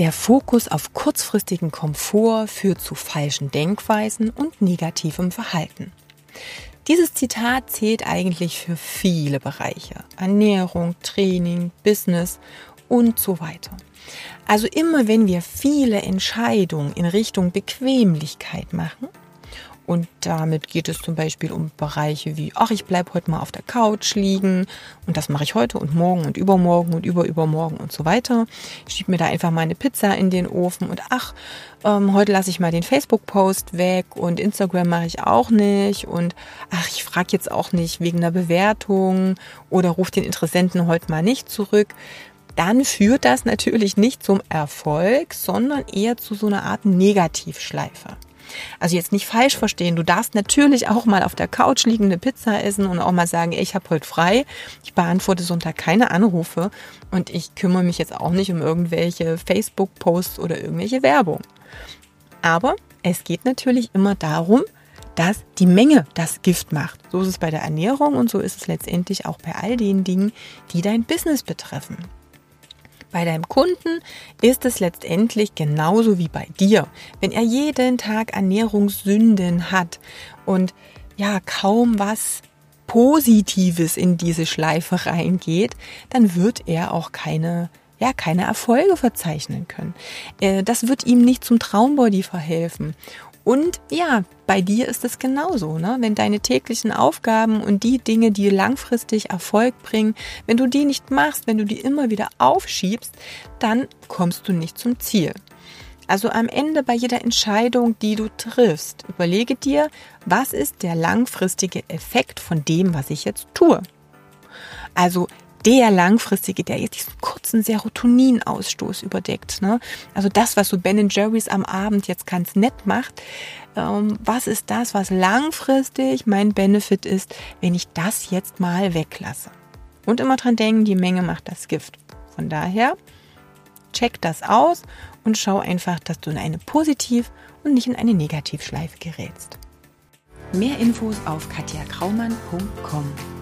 Der Fokus auf kurzfristigen Komfort führt zu falschen Denkweisen und negativem Verhalten. Dieses Zitat zählt eigentlich für viele Bereiche. Ernährung, Training, Business und so weiter. Also immer wenn wir viele Entscheidungen in Richtung Bequemlichkeit machen, und damit geht es zum Beispiel um Bereiche wie, ach, ich bleibe heute mal auf der Couch liegen und das mache ich heute und morgen und übermorgen und überübermorgen und so weiter. Ich schiebe mir da einfach mal eine Pizza in den Ofen und ach, ähm, heute lasse ich mal den Facebook-Post weg und Instagram mache ich auch nicht und ach, ich frage jetzt auch nicht wegen einer Bewertung oder rufe den Interessenten heute mal nicht zurück dann führt das natürlich nicht zum Erfolg, sondern eher zu so einer Art Negativschleife. Also jetzt nicht falsch verstehen, du darfst natürlich auch mal auf der Couch liegende Pizza essen und auch mal sagen, ich habe heute frei, ich beantworte Sonntag keine Anrufe und ich kümmere mich jetzt auch nicht um irgendwelche Facebook-Posts oder irgendwelche Werbung. Aber es geht natürlich immer darum, dass die Menge das Gift macht. So ist es bei der Ernährung und so ist es letztendlich auch bei all den Dingen, die dein Business betreffen. Bei deinem Kunden ist es letztendlich genauso wie bei dir. Wenn er jeden Tag Ernährungssünden hat und ja kaum was Positives in diese Schleife reingeht, dann wird er auch keine ja, keine Erfolge verzeichnen können. Äh, das wird ihm nicht zum Traumbody verhelfen. Und ja, bei dir ist es genauso, ne? Wenn deine täglichen Aufgaben und die Dinge, die langfristig Erfolg bringen, wenn du die nicht machst, wenn du die immer wieder aufschiebst, dann kommst du nicht zum Ziel. Also am Ende bei jeder Entscheidung, die du triffst, überlege dir, was ist der langfristige Effekt von dem, was ich jetzt tue. Also der langfristige, der jetzt diesen kurzen Serotoninausstoß überdeckt. Ne? Also das, was so Ben Jerry's am Abend jetzt ganz nett macht. Ähm, was ist das, was langfristig mein Benefit ist, wenn ich das jetzt mal weglasse? Und immer dran denken, die Menge macht das Gift. Von daher, check das aus und schau einfach, dass du in eine Positiv- und nicht in eine Negativschleife gerätst. Mehr Infos auf katjakraumann.com.